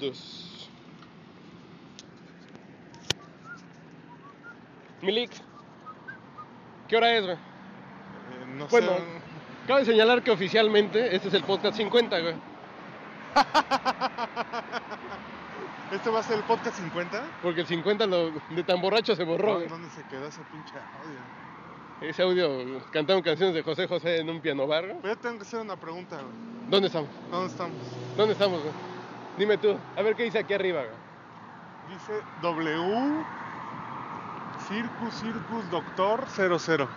Dos. Milik, ¿qué hora es, güey? Eh, no Bueno. sé. Cabe señalar que oficialmente este es el podcast 50, güey. ¿Este va a ser el podcast 50? Porque el 50 lo, de tan borracho se borró, güey. ¿Dónde se quedó ese pinche audio? Ese audio, cantaron canciones de José José en un piano bar, güey. Pero yo tengo que hacer una pregunta, güey. ¿Dónde estamos? ¿Dónde estamos? ¿Dónde estamos, güey? Dime tú, a ver qué dice aquí arriba. Dice W Circus Circus Doctor 00.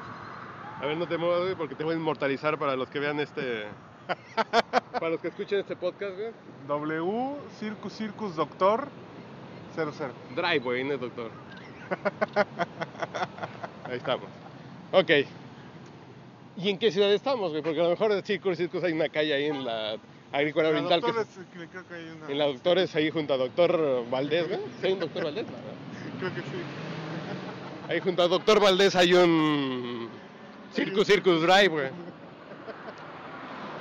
A ver, no te muevas, güey, porque te voy a inmortalizar para los que vean este... para los que escuchen este podcast, güey. W Circus Circus Doctor 00. Drive, güey, no es doctor. Ahí estamos. Ok. ¿Y en qué ciudad estamos, güey? Porque a lo mejor de Circus Circus hay una calle ahí en la Agrícola La Oriental. que- doctora es- que creo que hay una. en la Doctores, ahí junto a Doctor Valdés, güey. ¿Sí hay un Doctor Valdés? No, no. Creo que sí. Ahí junto a Doctor Valdés hay un Circus Circus Drive, güey.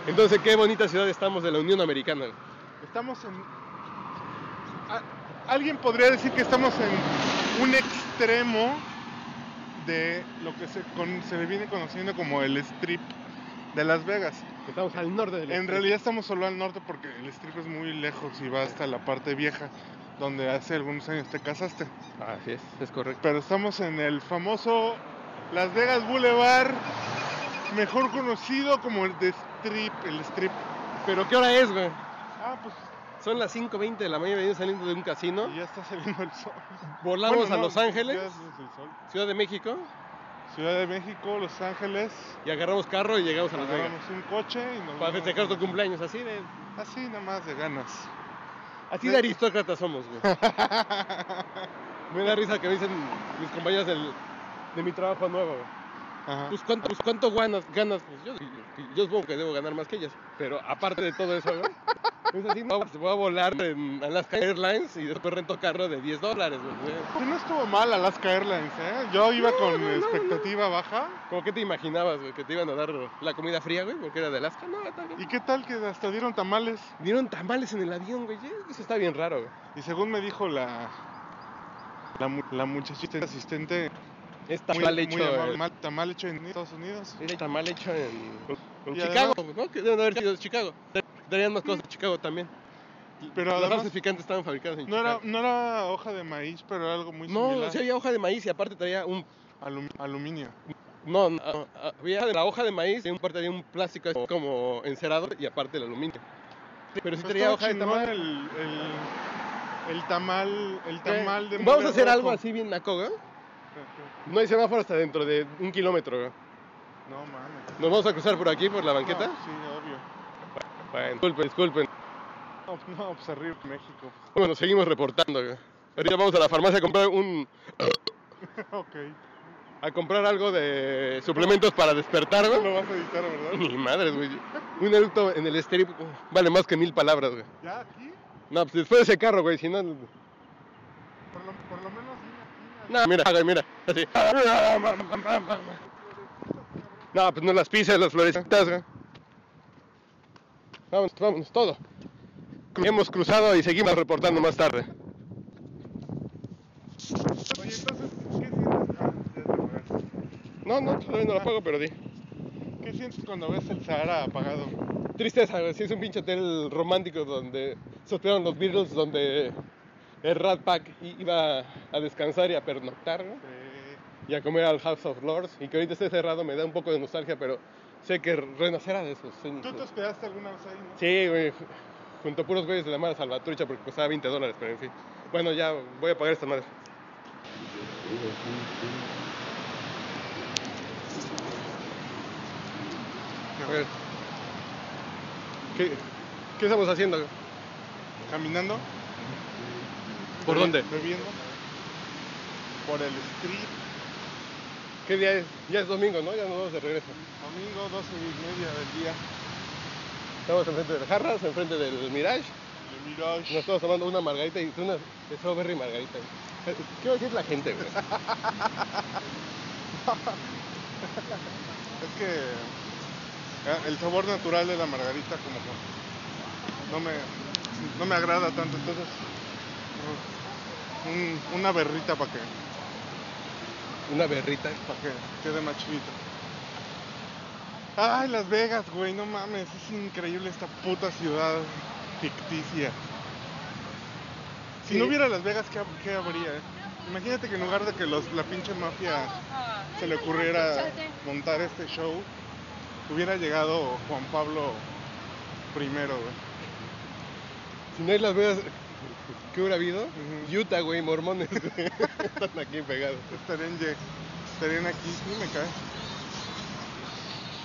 Entonces, qué bonita ciudad estamos de la Unión Americana. Estamos en. Alguien podría decir que estamos en un extremo de lo que se, con- se viene conociendo como el strip de Las Vegas. Estamos al norte del En realidad estamos solo al norte porque el strip es muy lejos y va hasta la parte vieja, donde hace algunos años te casaste. Así es, es correcto. Pero estamos en el famoso Las Vegas Boulevard, mejor conocido como el de strip, el strip. ¿Pero qué hora es, güey? Ah, pues Son las 5.20 de la mañana, venimos saliendo de un casino. y ya está saliendo el sol. Volamos Bueno, a no, Los Ángeles, ya es el sol. Ciudad de México, Ciudad de México, Los Ángeles. y agarramos carro y llegamos a Las Vegas. Agarramos un coche y nos Para festejar tu cumpleaños, así de, Así nada más de ganas. así de aristócratas somos, güey. Me da risa que me dicen mis compañeros del- de mi trabajo nuevo, güey. Ajá. Pues cuánto, pues, cuánto ganas, ganas, pues yo, yo supongo que debo ganar más que ellas, pero aparte de todo eso, güey, es así, no, pues voy a volar en Alaska Airlines y después rento carro de 10 dólares, güey. Sí, no estuvo mal Alaska Airlines, ¿eh? Yo iba con expectativa baja. ¿Cómo que te imaginabas, güey, que te iban a dar la comida fría, güey, porque era de Alaska? No, está bien. ¿Y qué tal que hasta dieron tamales? Dieron tamales en el avión, güey, eso está bien raro, güey. Y según me dijo la la, la muchachita asistente, Es muy- tamal muy hecho, amable, eh, mal- hecho en Estados Unidos. es tamal hecho en, Chicago, ¿no? Que deben haber sido de Chicago. Tenían más cosas de Chicago también. Pero Las además salsas picantes estaban fabricadas en no era, Chicago. no era hoja de maíz, pero era algo muy No, similar. sí había hoja de maíz y aparte traía un Alum- aluminio. No, no, había la hoja de maíz y un parte de un plástico como encerador y aparte el aluminio. Pero sí Pero traía hoja de tamal. El, el, el tamal, el tamal de Vamos a hacer algo rojo. así bien naco. No hay semáforo hasta dentro de un kilómetro. No mames. Nos vamos a cruzar por aquí, por la banqueta. No, sí, obvio. Bueno, disculpen, disculpen. No, no, pues arriba México. Bueno, seguimos reportando. Ahorita vamos a la farmacia a comprar un... ok. A comprar algo de suplementos para despertar, Lo güey. vas a editar, ¿verdad? Ni madres, güey. Un eructo en el uh, vale más que mil palabras, güey. ¿Ya aquí? No, pues después de ese carro, güey, si no... Por lo, por lo menos. No, mira, mira, así. No, pues no las pises, las florecitas, güey. Vámonos, vámonos, todo. Hemos cruzado y seguimos reportando más tarde. Oye, entonces, ¿qué sientes? Apagaste. No, no, todavía no la pago, pero di. ¿Qué sientes cuando ves el Sahara apagado? Tristeza, güey, sí es un pinche hotel romántico donde se hospedaron los Beatles, donde el Rat Pack iba a descansar y a pernoctar, güey, Eh, y a comer al House of Lords, y que ahorita esté cerrado me da un poco de nostalgia, pero sé que renacerá de esos sueños. ¿Tú te hospedaste alguna vez ahí, no? Sí, güey, ju- junto a puros güeyes de la mala salvatrucha porque costaba 20 dólares, pero en fin. Bueno, ya voy a pagar esta madre. A ver. ¿Qué, qué estamos haciendo? ¿Caminando? ¿Por Bebe- dónde? Bebiendo. Por el street. ¿Qué día es? Ya es domingo, ¿no? Ya nos vamos de regreso. Domingo, 12 y media del día. Estamos enfrente del Jarras, enfrente del Mirage. De Mirage. Nos estamos tomando una margarita y una strawberry margarita. ¿Qué va a decir la gente, güey? Es que eh, el sabor natural de la margarita como que no me... no me agrada tanto, entonces un- una berrita para que, Una berrita. para que quede más chivito. Ay, Las Vegas, güey, no mames, es increíble esta puta ciudad ficticia. Si Sí. no hubiera Las Vegas, ¿qué, qué habría? eh? Imagínate que en lugar de que los, la pinche mafia se le ocurriera montar este show, hubiera llegado Juan Pablo I, güey. Si no hay Las Vegas, ¿qué hubiera habido? Utah, güey, mormones. Están aquí pegados. Estarían, estarían aquí, sí me cae.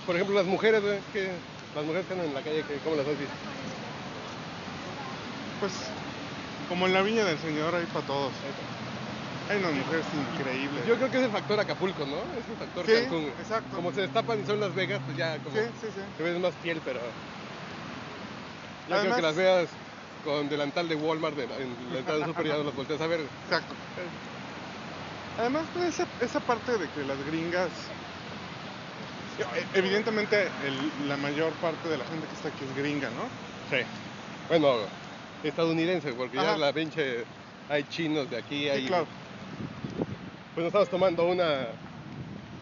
Por ejemplo, las mujeres, güey, que las mujeres que andan en la calle, que, ¿cómo las has visto? Pues, como en la viña del Señor, hay para todos. Hay unas mujeres increíbles. Yo creo que es el factor Acapulco, ¿no? Es el factor Sí, Cancún. güey. exacto. Como se destapan y son Las Vegas, pues ya como Sí, sí, sí. te ves más fiel, pero... Ya creo Además- que Las Vegas con delantal de Walmart de en la entrada del super ya no las volteas a ver. Exacto. Además, pues, esa, esa parte de que las gringas. e- Evidentemente, el- la mayor parte de la gente que está aquí es gringa, ¿no? Sí. Bueno, estadounidense, porque ya la pinche... Hay chinos de aquí, hay... Sí, claro. Pues nos estamos tomando una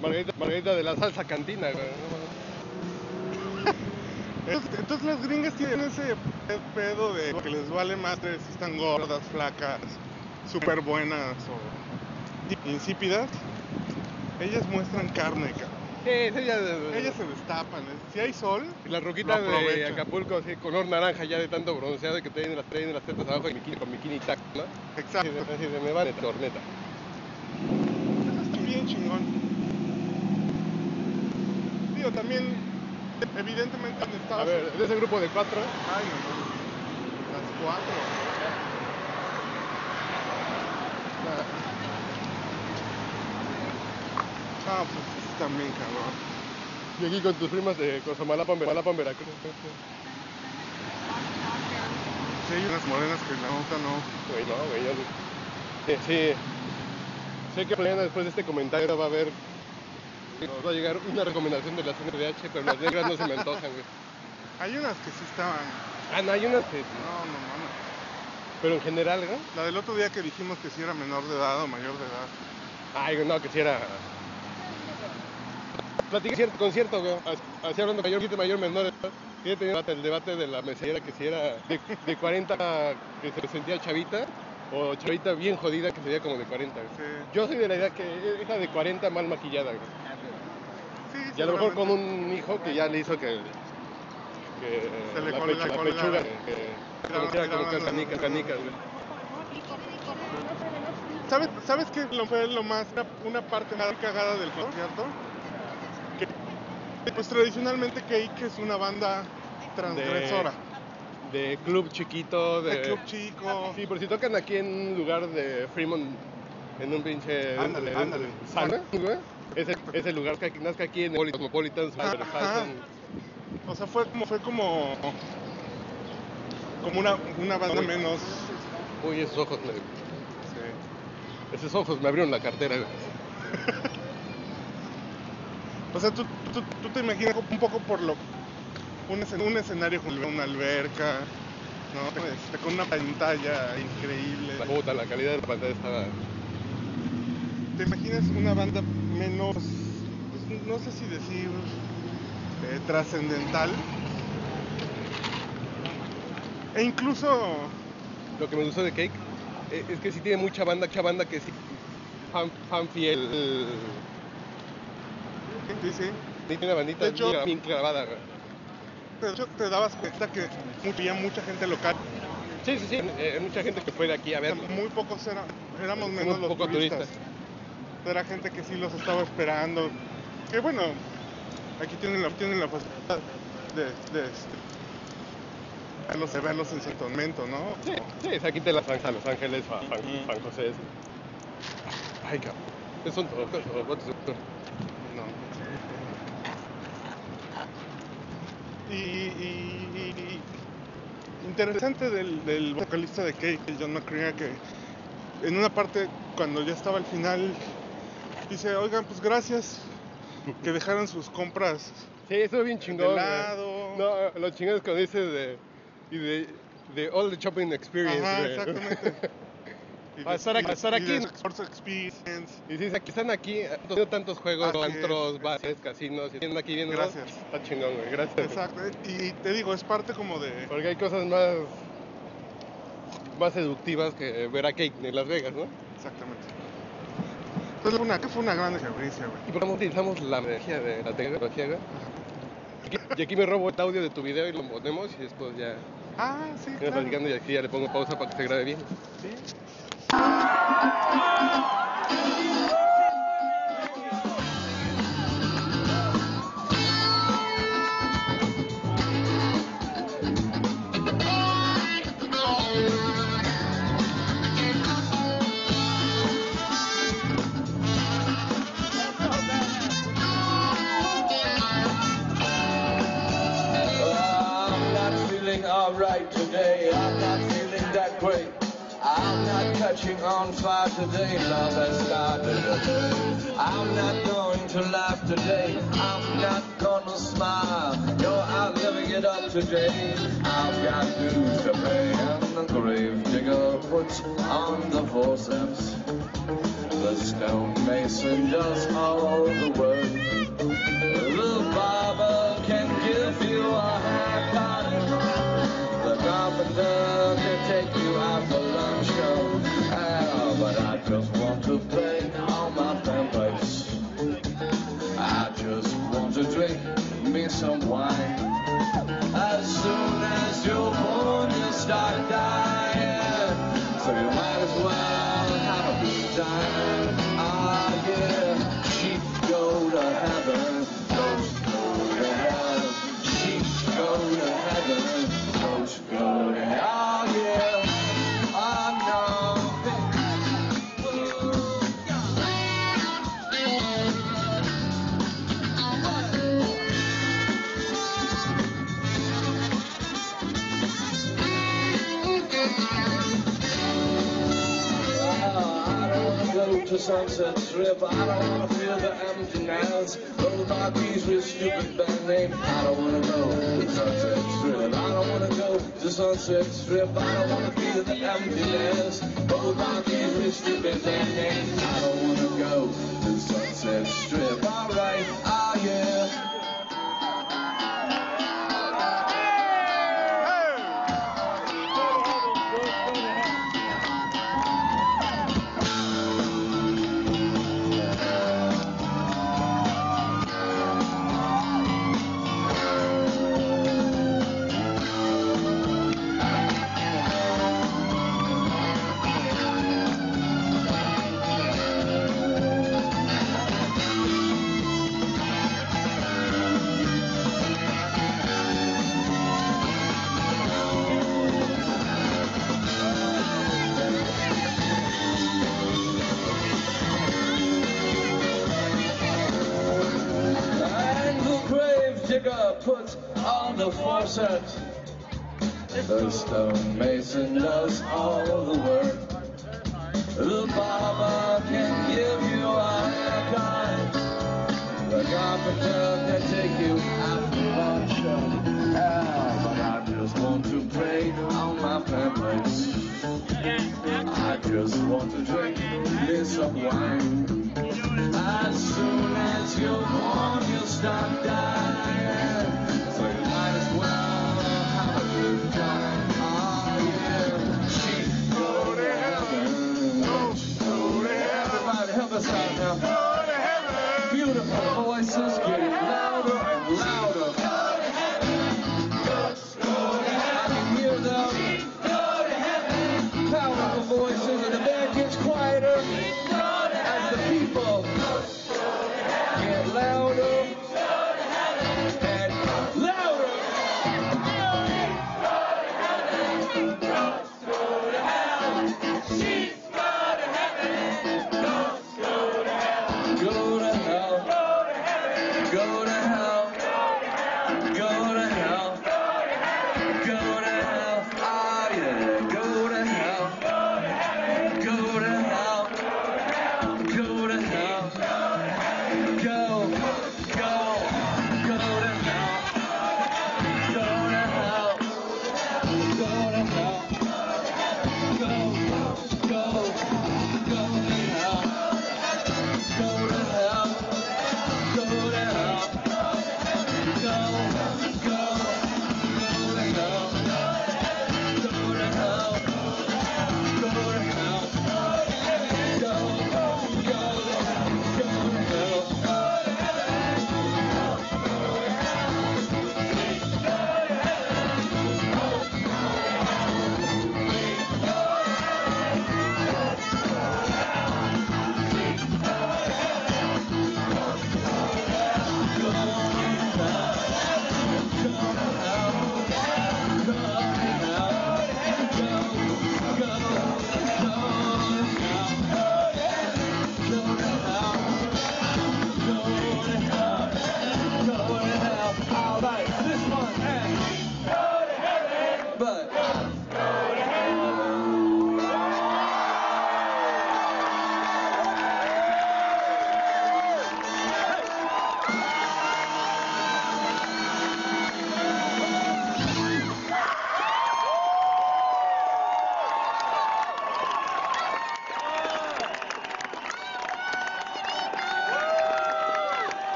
margarita, margarita de la salsa cantina, güey. Entonces, entonces las gringas tienen ese pedo de que les vale madre si están gordas, flacas, súper buenas o insípidas. Ellas muestran carne, cabrón. Sí, ya... Ellas se destapan. ¿eh? Si hay sol, La roquita de. Acapulco, así, color naranja ya de tanto bronceado y que traen las, traen las tetas abajo y bikini, con bikini tac, ¿no? exacto. Así de, así de, me vale torneta. Eso es bien chingón. Digo, también, evidentemente en A Estados ver, de ese grupo de cuatro, Ay, no, no. Las cuatro. Ah, pues sí, también, cabrón. y aquí con tus primas de Cosamalapan, Malapan, Veracruz. Sí, hay unas morenas que la nota no. Güey, no, güey, yo... Sí, sí. Sé que mañana después de este comentario va a haber... Nos va a llegar una recomendación de la CNDH, pero las negras no se me antojan, güey. Hay unas que sí estaban. Ah, no, hay unas que... No, no mames. Pero en general, ¿no? La del otro día que dijimos que si era menor de edad o mayor de edad. Ay, güey, no, que si era. Platica cierto, concierto, güey. Así hablando de mayor, de mayor, menor. ¿no? Y he tenido el debate, de la mesera que si era de, de 40 que se sentía chavita o chavita bien jodida que sería como de 40. güey. Sí. Yo soy de la idea que esa de 40 mal maquillada, güey. Sí, Y a lo mejor con un hijo que ya le hizo que. que Se le la, pechu- la la pechuga, que, como quiera colocar canicas, canicas, güey. ¿Sabes, ¿Sabes qué lo fue lo más, una, parte más cagada del concierto? Que, pues tradicionalmente Cake es una banda transgresora. De club chiquito, de. De club chico. Sí, por si tocan aquí en un lugar de Fremont, en un pinche... Ándale, ándale. ¿Sana? Güey? Ese, ese lugar que nazca aquí en el Cosmopolitan. O sea, fue como, fue como, como una, una banda menos. Uy, esos ojos me... Esos ojos me abrieron la cartera. O sea, tú, tú, tú te imaginas un poco por lo. Un, escen- un escenario con una alberca, ¿no? Este, con una pantalla increíble. La puta, la calidad de la pantalla estaba... ¿Te imaginas una banda menos, pues, no sé si decir, eh, trascendental? E incluso, Lo que me gustó de Cake eh, es que sí tiene mucha banda, mucha banda que sí... Fan, fan fiel. sí, sí, tiene una bandita De hecho- bien, clavada, de hecho te dabas cuenta que había mucha gente local. Sí, sí, sí. eh, mucha gente que fue de aquí a verlo. muy pocos era- éramos menos los poco turistas. turistas. Era gente que sí los estaba esperando. Que bueno, aquí tienen la, tienen la facilidad de, de, este, verlos, de verlos en cierto momento, ¿no? Sí, sí, aquí te las San Los Ángeles, San, San-. San José. Ay, cabrón. Es un No. Y, y- y- y interesante del, del vocalista de Cake, John McCrea, que en una parte, cuando ya estaba al final, dice, oigan, pues gracias que dejaron sus compras Sí, estuvo bien de chingón. güey. lado. No, lo chingón es cuando dices de. Y de. de All the Shopping Experience, Ajá, güey. exactamente. Y estar aquí- a estar y aquí. de Experience. Y si están aquí, han tenido tantos juegos, Así es. antros, casinos, y aquí viendo. Gracias. Está chingón, güey, gracias. Exacto. Y te digo, es parte como de. Porque hay cosas más más seductivas que ver a Kate en Las Vegas, ¿no? Exactamente. Entonces, fue una, fue una gran experiencia, güey. Y por qué utilizamos la energía de la tecnología, güey? Aquí- Y aquí me robo el audio de tu video y lo ponemos y después ya Ah, sí, claro. platicando y aquí ya le pongo pausa para que se grabe bien. Sí. I'm not going to laugh today. I'm not gonna smile. No, I'm living it up today. I've got dues to pay, and the grave digger puts on the forceps. The stonemason does all the work. The barber can wanna go to Sunset Strip. I don't wanna feel the emptiness. Those marquees with stupid band name. I don't wanna go to Sunset Strip. I don't wanna go to Sunset Strip. I don't wanna feel the emptiness. Those marquees with stupid band name. I don't wanna go to Sunset Strip. Alright, ah yeah. The faucet. The stonemason does all the work. The barber can give you a haircut. The carpenter can take you out to lunch. Yeah, but I just want to play on my pampers. I just want to drink me some wine. As soon as you're born, you'll start dying. side now. Beautiful voices.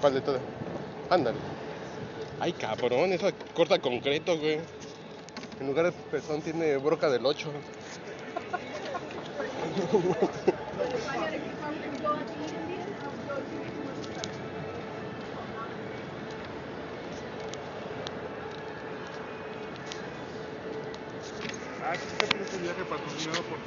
¿Cuál de todas? Ándale. Ay, cabrón, esa corta concreto, güey. En lugar de pezón tiene broca del 8. Ah, este es un viaje patrocinado por